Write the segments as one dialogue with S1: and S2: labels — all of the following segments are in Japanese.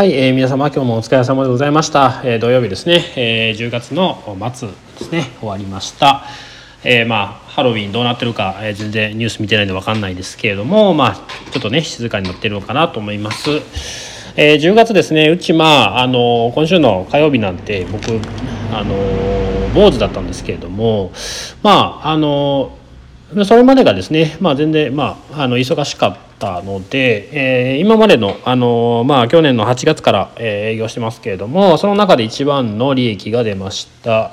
S1: はい、えー、皆様今日もお疲れ様でございました、えー、土曜日ですね、えー、10月の末ですね。終わりました、えー、まあハロウィンどうなってるか、えー、全然ニュース見てないんで分かんないですけれどもまあちょっとね静かになってるのかなと思います。えー、10月ですね。うちまああの今週の火曜日なんて僕あの坊主だったんですけれどもまああのそれまでがですね、まあ、全然、まあ、あの忙しかったので、えー、今までの、あのまあ、去年の8月から、え、営業してますけれどもその中で一番の利益が出ました。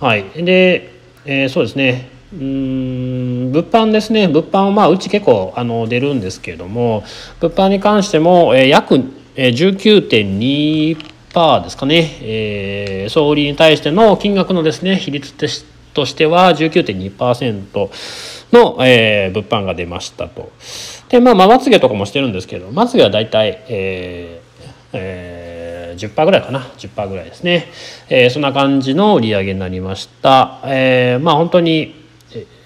S1: はい、で、え、そうですねうん物販ですね物販はまあうち結構あの出るんですけれども物販に関しても、えー、約19.2%ですかね、えー、総売りに対しての金額のですね比率としては19.2%の、えー、物販が出ましたと。で、まあ、まつげとかもしてるんですけど、まつげは大体、えーえー、10%ぐらいかな。10%ぐらいですね。えー、そんな感じの売り上げになりました。えー、まあ、本当に、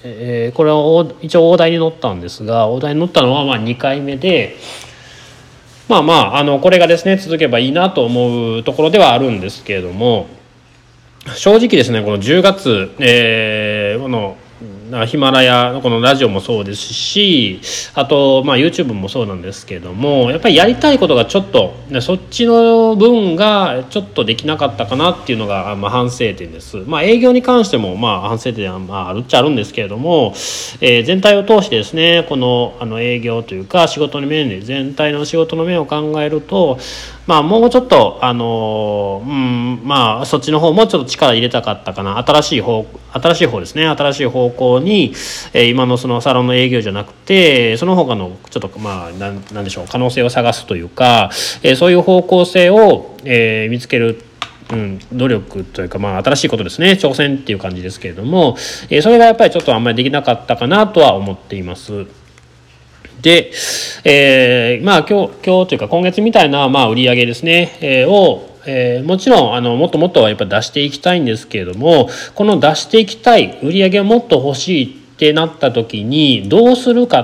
S1: えー、これは一応大台に乗ったんですが、大台に乗ったのはまあ2回目で、まあまあ、あの、これがですね、続けばいいなと思うところではあるんですけれども、正直ですねこの10月、えー、このヒマラヤのこのラジオもそうですしあと、まあ、YouTube もそうなんですけどもやっぱりやりたいことがちょっとそっちの分がちょっとできなかったかなっていうのが、まあ、反省点です。まあ、営業に関しても、まあ、反省点は、まあ、あるっちゃあるんですけれども、えー、全体を通してですねこのあの営業というか仕事の面で全体の仕事の面を考えるとまあもうちょっとあのうんまあそっちの方もちょっと力入れたかったかな新しい方新しい方ですね新しい方方向に、え、今のそのサロンの営業じゃなくてその他のちょっとまあなんなんでしょう可能性を探すというか、え、そういう方向性を、え、見つけるうん、努力というか、まあ、新しいことですね挑戦っていう感じですけれども、えー、それがやっぱりちょっとあんまりできなかったかなとは思っています。で、えー、まあ今日、今日というか今月みたいな、まあ売り上げですね、えー、を、えー、もちろんあのもっともっとはやっぱ出していきたいんですけれどもこの出していきたい売り上げをもっと欲しいってなった時にどうするか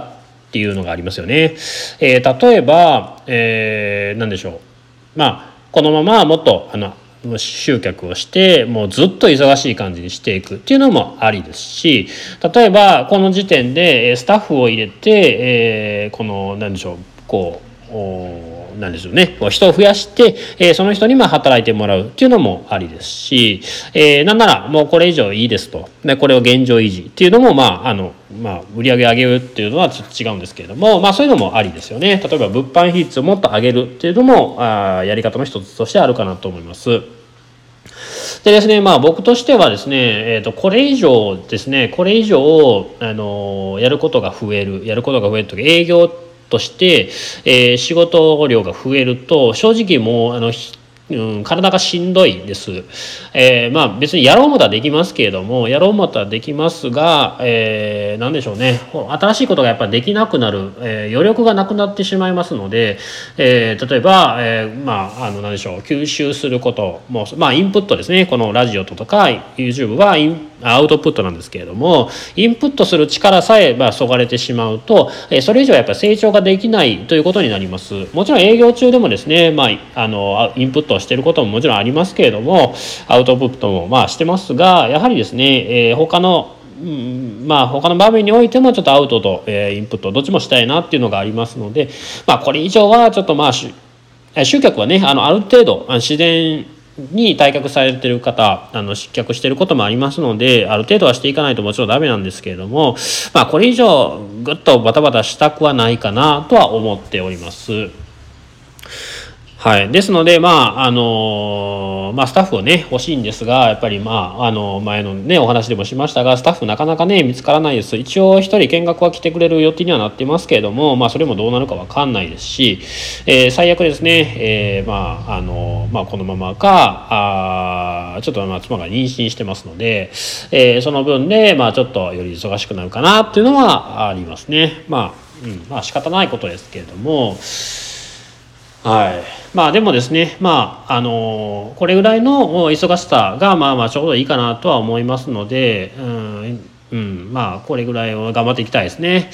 S1: っていうのがありますよね。えー、例えば、え、何でしょうまあこのままもっとあの集客をしてもうずっと忙しい感じにしていくっていうのもありですし例えばこの時点でスタッフを入れて、えー、この何でしょうこうなんですよね。人を増やして、えー、その人にまあ働いてもらうっていうのもありですし、えー、なんならもうこれ以上いいですと。でこれを現状維持っていうのもまああの、まあ、売り上げ上げるっていうのはちょっと違うんですけれども、まあ、そういうのもありですよね。例えば物販比率をもっと上げるっていうのもあやり方の一つとしてあるかなと思います。でですね、まあ僕としてはですね、えっ、ー、と、これ以上ですね、これ以上、あの、やることが増える、やることが増えるとき、営業ってとして、えー、仕事量が増えると、正直もう、あの、うん、体がしんどいです。えー、まあ別にやろうもたらできますけれども、やろうもたらできますが、えー、何でしょうね。新しいことがやっぱりできなくなる、えー、余力がなくなってしまいますので、えー、例えば、えー、まあ、あの、何でしょう、吸収することも、まあインプットですね。このラジオとか YouTube はインアウトプットなんですけれどもインプットする力さえまあそがれてしまうとそれ以上やっぱ成長ができないということになります。もちろん営業中でもですね、まあ、あのインプットをしていることももちろんありますけれどもアウトプットもまあしてますがやはりですね、えー、他のうん、まあ他の場面においてもちょっとアウトと、え、インプットどっちもしたいなっていうのがありますのでまあこれ以上はちょっとまあ集客はねあのある程度自然に退却されてる方あの失脚してることもありますのである程度はしていかないともちろんダメなんですけれどもまあこれ以上ぐっとバタバタしたくはないかなとは思っております。はい。ですので、まあ、あのまあ、スタッフをね、欲しいんですが、やっぱり、まあ、あの、前のね、お話でもしましたが、スタッフなかなかね、見つからないです。一応、一人見学は来てくれる予定にはなってますけれども、まあ、それもどうなるかわかんないですし、えー、最悪ですね、えー、まあ、あのまあ、このままか、あちょっと、まあ、妻が妊娠してますので、えー、その分で、まあ、ちょっとより忙しくなるかなっていうのはありますね。まあ、うん、まあ、仕方ないことですけれども、はい。まあでもですね、まあ、あのこれぐらいの忙しさが、まあまあちょうどいいかなとは思いますので、うん、うん、まあこれぐらいを頑張っていきたいですね。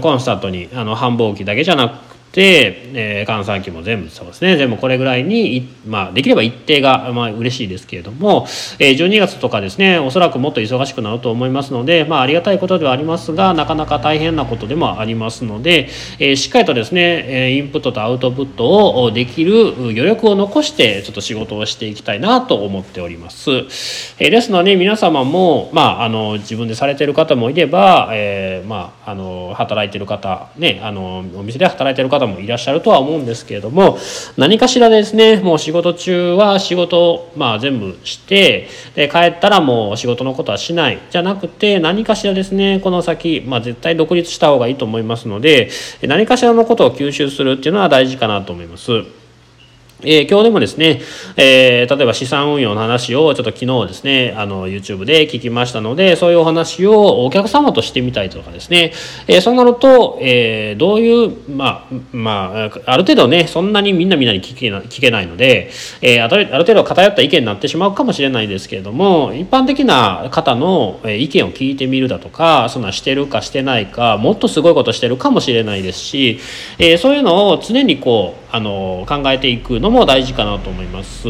S1: コンスタントにあの繁忙期だけじゃなくて、て、えー、換算期も全部そうですね全部これぐらいに、まあ、できれば一定が、まあ嬉しいですけれども、えー、12月とかですねおそらくもっと忙しくなると思いますので、まあ、ありがたいことではありますがなかなか大変なことでもありますので、えー、しっかりとですねインプットとアウトプットをできる余力を残してちょっと仕事をしていきたいなと思っております。えー、ですので皆様も、まあ、あの自分でされてる方もいれば、えー、まあ、あの働いてる方ねあのお店で働いてる方方もいらっしゃるとは思うんですけれども何かしらですねもう仕事中は仕事、まあ、全部してで帰ったらもう仕事のことはしないじゃなくて何かしらですねこの先、まあ、絶対独立した方がいいと思いますので何かしらのことを吸収するっていうのは大事かなと思います。えー、今日でもですね、えー、例えば資産運用の話をちょっと昨日ですね、あの YouTube で聞きましたので、そういうお話をお客様としてみたいとかですね、えー、そうなると、え、どういう、まあ、まあ、ある程度ね、そんなにみんなみんなに聞けな聞けないので、え、ある程度偏った意見になってしまうかもしれないですけれども、一般的な方の意見を聞いてみるだとか、そんなしてるかしてないか、もっとすごいことしてるかもしれないですし、え、そういうのを常にこう、あの考えていくのも大事かなと思います。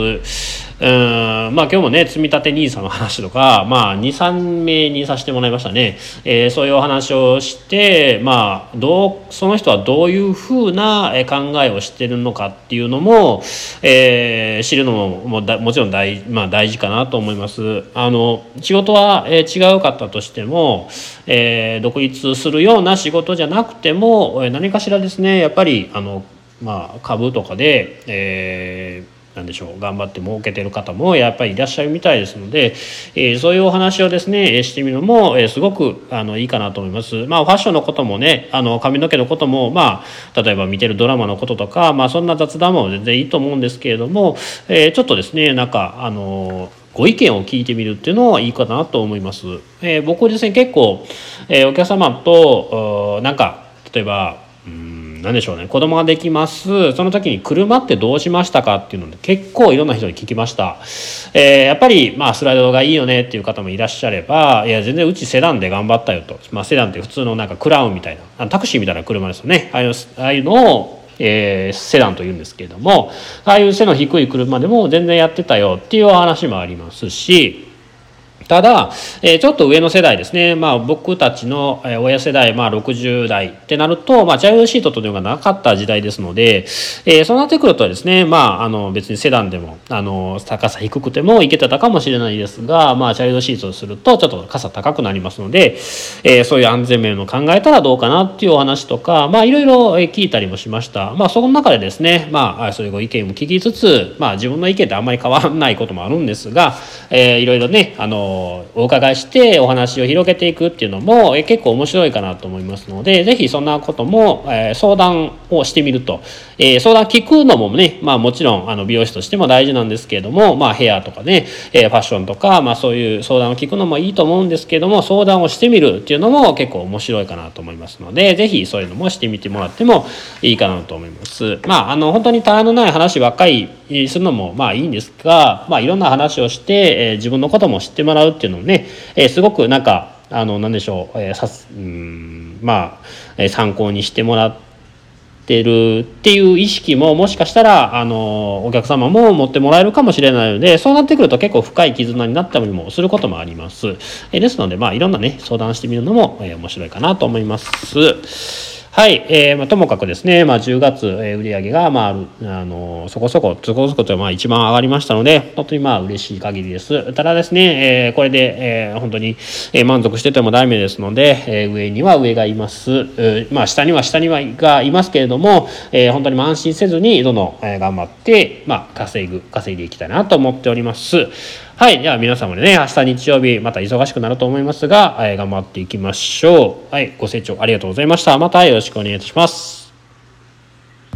S1: うんまあ今日もね積み立て NISA の話とか、まあ、23名にさせてもらいましたね、えー、そういうお話をしてまあどうその人はどういうふうな考えをしてるのかっていうのも、えー、知るのももだもちろん大,、まあ、大事かなと思います。あの仕事は、えー、違うかったとしても、えー、独立するような仕事じゃなくても何かしらですねやっぱりあのまあ、株とかで、えー、なんでしょう頑張って儲けてる方もやっぱりいらっしゃるみたいですので、えー、そういうお話をですねしてみるのも、えー、すごくあのいいかなと思います。まあファッションのこともねあの髪の毛のこともまあ例えば見てるドラマのこととか、まあ、そんな雑談も全然いいと思うんですけれども、えー、ちょっとですねなんかあのご意見を聞いてみるっていうのはいいかなと思います。えー、僕ですね結構、えー、お客様となんか例えばうん何でしょうね。子供ができます。その時に車ってどうしましたかっていうので結構いろんな人に聞きました、えー、やっぱりまあスライドがいいよねっていう方もいらっしゃればいや全然うちセダンで頑張ったよと、まあ、セダンって普通のなんかクラウンみたいな。タクシーみたいな車ですよね。ああいうああいうのをえー、セダンというんですけれどもああいう背の低い車でも全然やってたよっていうお話もありますしただ、えー、ちょっと上の世代ですね、まあ、僕たちの親世代、まあ、60代ってなると、まあ、チャイルドシートというのがなかった時代ですので、えー、そうなってくるとですね、まあ、あの別にセダンでもあの高さ低くてもいけてたかもしれないですが、まあ、チャイルドシートをするとちょっと傘高くなりますので、えー、そういう安全面を考えたらどうかなっていうお話とか、まあ、いろいろ聞いたりもしました。まあ、その中でですね、まあ、そういうご意見も聞きつつ、まあ、自分の意見ってあんまり変わらないこともあるんですが、え、いろいろね、あのお伺いしてお話を広げていくっていうのも結構面白いかなと思いますので是非そんなことも相談をしてみると相談聞くのもねまあもちろんあの美容師としても大事なんですけれどもまあヘアとかねファッションとかまあそういう相談を聞くのもいいと思うんですけども相談をしてみるっていうのも結構面白いかなと思いますので是非そういうのもしてみてもらってもいいかなと思います。まああの本当にたわのない話ばっかりするのもまあいいんですが、まあ、いろんな話をして、え、自分のことも知ってもらうっていうのもね、えー、すごくなんかあの何でしょう,、えー、さすうんまあ、え、参考にしてもらってるっていう意識ももしかしたらあのお客様も持ってもらえるかもしれないのでそうなってくると結構深い絆になったりもすることもあります。え、ですのでまあいろんなね相談してみるのも、えー、面白いかなと思います。はい、えーまあ、ともかくですね、まあ、10月、えー、売上が、まあ、あのそこそこそこそことまあ一番上がりましたので本当にまあ嬉しい限りです。ただですね、えー、これで、えー、本当に、えー、満足しててもダメですので、えー、上には上がいます、えー、まあ下には下にはがいますけれども、えー、本当に安心せずにどんどん、えー、頑張って、まあ、稼ぐ稼いでいきたいなと思っております。はい。では皆様でね、明日日曜日、また忙しくなると思いますが、え、頑張っていきましょう。はい。ご清聴ありがとうございました。またよろしくお願いいたします。